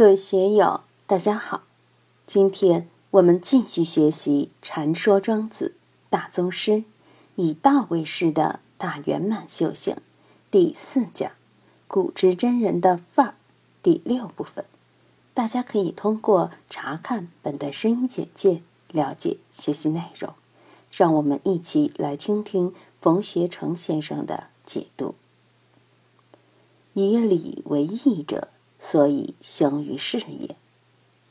各位学友，大家好！今天我们继续学习《禅说庄子》大宗师以道为师的大圆满修行第四讲“古之真人的范儿”第六部分。大家可以通过查看本段声音简介了解学习内容。让我们一起来听听冯学成先生的解读：“以礼为义者。”所以行于事业。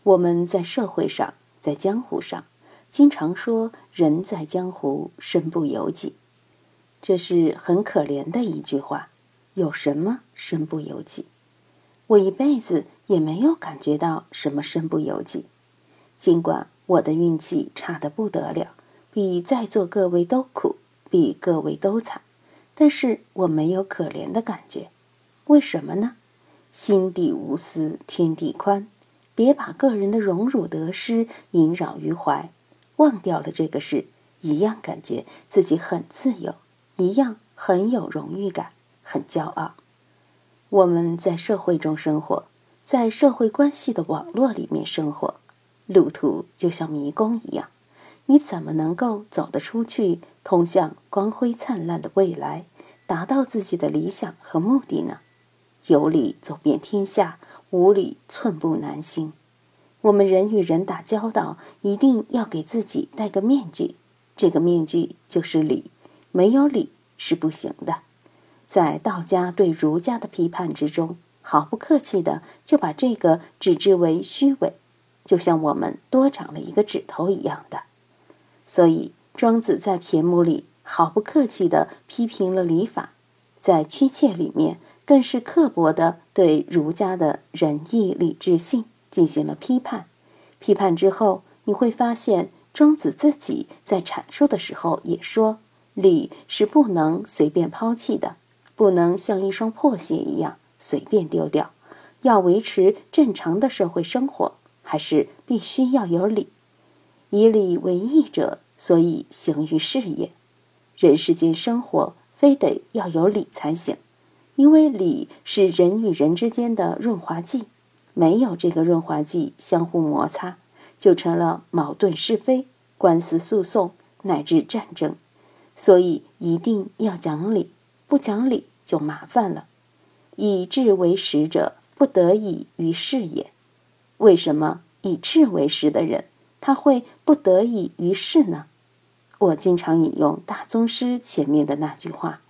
我们在社会上，在江湖上，经常说“人在江湖，身不由己”，这是很可怜的一句话。有什么身不由己？我一辈子也没有感觉到什么身不由己。尽管我的运气差得不得了，比在座各位都苦，比各位都惨，但是我没有可怜的感觉。为什么呢？心地无私，天地宽。别把个人的荣辱得失萦绕于怀，忘掉了这个事，一样感觉自己很自由，一样很有荣誉感，很骄傲。我们在社会中生活，在社会关系的网络里面生活，路途就像迷宫一样，你怎么能够走得出去，通向光辉灿烂的未来，达到自己的理想和目的呢？有理走遍天下，无理寸步难行。我们人与人打交道，一定要给自己戴个面具，这个面具就是理。没有理是不行的。在道家对儒家的批判之中，毫不客气的就把这个指之为虚伪，就像我们多长了一个指头一样的。所以，庄子在骈母里毫不客气的批评了礼法，在屈切里面。更是刻薄的对儒家的仁义礼智信进行了批判。批判之后，你会发现庄子自己在阐述的时候也说：礼是不能随便抛弃的，不能像一双破鞋一样随便丢掉。要维持正常的社会生活，还是必须要有礼。以礼为义者，所以行于事业。人世间生活，非得要有礼才行。因为礼是人与人之间的润滑剂，没有这个润滑剂，相互摩擦就成了矛盾是非、官司诉讼乃至战争。所以一定要讲理，不讲理就麻烦了。以智为实者，不得已于事也。为什么以智为实的人他会不得已于事呢？我经常引用大宗师前面的那句话。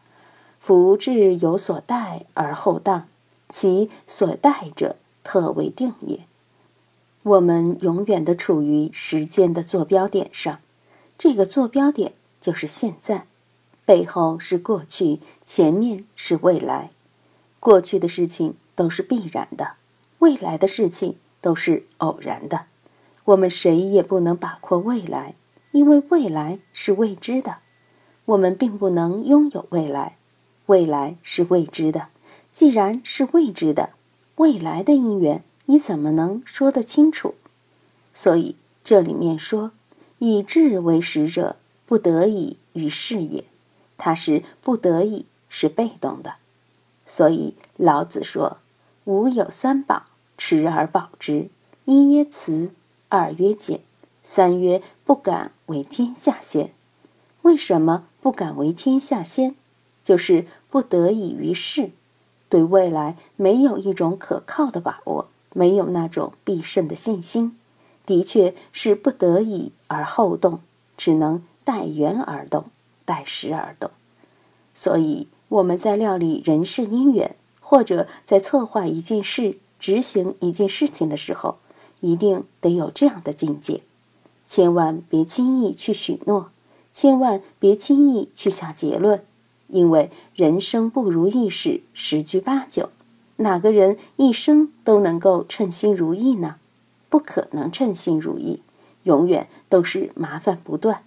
福至有所待而后当，其所待者特为定也。我们永远的处于时间的坐标点上，这个坐标点就是现在，背后是过去，前面是未来。过去的事情都是必然的，未来的事情都是偶然的。我们谁也不能把握未来，因为未来是未知的，我们并不能拥有未来。未来是未知的，既然是未知的，未来的因缘你怎么能说得清楚？所以这里面说，以智为使者，不得已于事也。他是不得已，是被动的。所以老子说：“吾有三宝，持而保之。一曰慈，二曰俭，三曰不敢为天下先。”为什么不敢为天下先？就是不得已于事，对未来没有一种可靠的把握，没有那种必胜的信心，的确是不得已而后动，只能待缘而动，待时而动。所以我们在料理人事因缘，或者在策划一件事、执行一件事情的时候，一定得有这样的境界，千万别轻易去许诺，千万别轻易去下结论。因为人生不如意事十居八九，哪个人一生都能够称心如意呢？不可能称心如意，永远都是麻烦不断。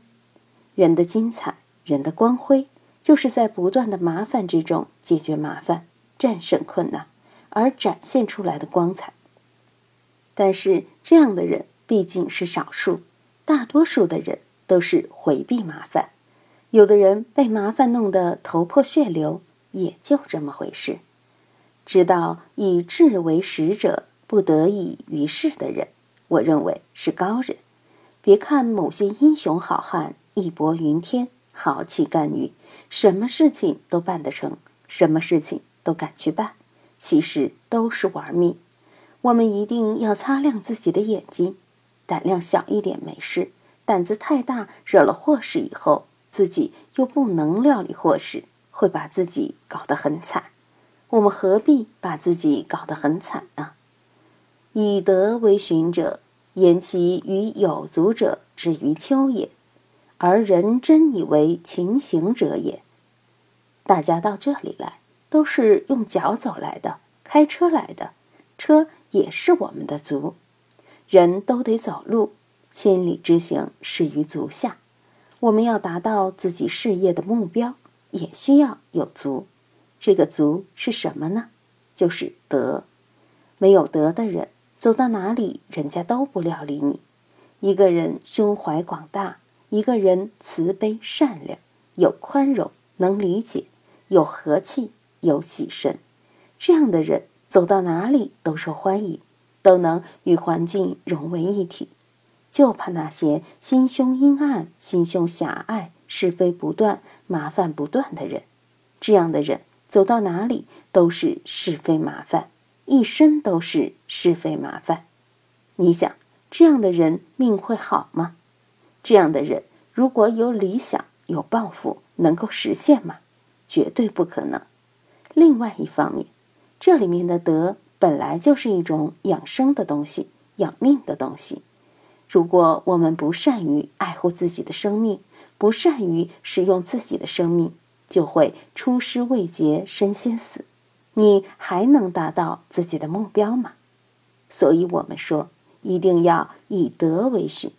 人的精彩，人的光辉，就是在不断的麻烦之中解决麻烦、战胜困难而展现出来的光彩。但是这样的人毕竟是少数，大多数的人都是回避麻烦。有的人被麻烦弄得头破血流，也就这么回事。知道以智为使者，不得已于世的人，我认为是高人。别看某些英雄好汉义薄云天、豪气干云，什么事情都办得成，什么事情都敢去办，其实都是玩命。我们一定要擦亮自己的眼睛，胆量小一点没事，胆子太大，惹了祸事以后，自己又不能料理祸事，会把自己搞得很惨。我们何必把自己搞得很惨呢？以德为循者，言其于有足者之于丘也，而人真以为勤行者也。大家到这里来，都是用脚走来的，开车来的，车。也是我们的足，人都得走路，千里之行始于足下。我们要达到自己事业的目标，也需要有足。这个足是什么呢？就是德。没有德的人，走到哪里，人家都不料理你。一个人胸怀广大，一个人慈悲善良，有宽容，能理解，有和气，有喜神，这样的人。走到哪里都受欢迎，都能与环境融为一体。就怕那些心胸阴暗、心胸狭隘、是非不断、麻烦不断的人。这样的人走到哪里都是是非麻烦，一生都是是非麻烦。你想，这样的人命会好吗？这样的人如果有理想、有抱负，能够实现吗？绝对不可能。另外一方面。这里面的德本来就是一种养生的东西，养命的东西。如果我们不善于爱护自己的生命，不善于使用自己的生命，就会出师未捷身先死。你还能达到自己的目标吗？所以，我们说一定要以德为训。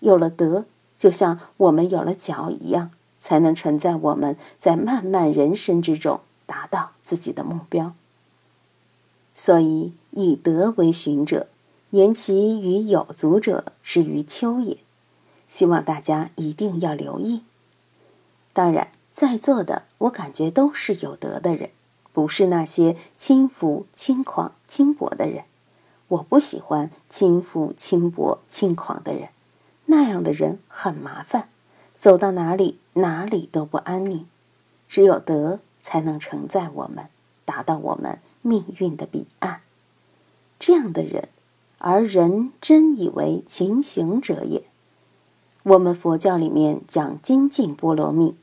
有了德，就像我们有了脚一样，才能承载我们在漫漫人生之中达到自己的目标。所以，以德为循者，言其与有足者之于丘也。希望大家一定要留意。当然，在座的我感觉都是有德的人，不是那些轻浮、轻狂、轻薄的人。我不喜欢轻浮、轻薄、轻狂的人，那样的人很麻烦，走到哪里哪里都不安宁。只有德才能承载我们，达到我们。命运的彼岸，这样的人，而人真以为勤行者也。我们佛教里面讲精进波罗蜜，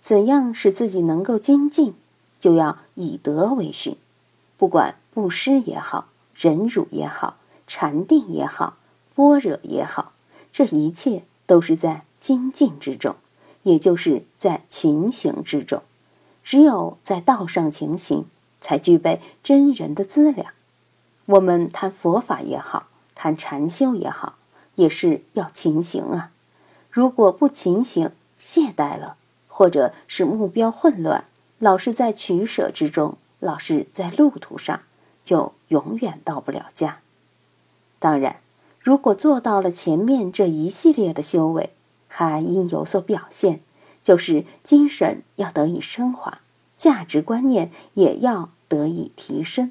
怎样使自己能够精进，就要以德为训。不管布施也好，忍辱也好，禅定也好，般若也好，这一切都是在精进之中，也就是在勤行之中。只有在道上勤行。才具备真人的资粮。我们谈佛法也好，谈禅修也好，也是要勤行啊。如果不勤行，懈怠了，或者是目标混乱，老是在取舍之中，老是在路途上，就永远到不了家。当然，如果做到了前面这一系列的修为，还应有所表现，就是精神要得以升华。价值观念也要得以提升。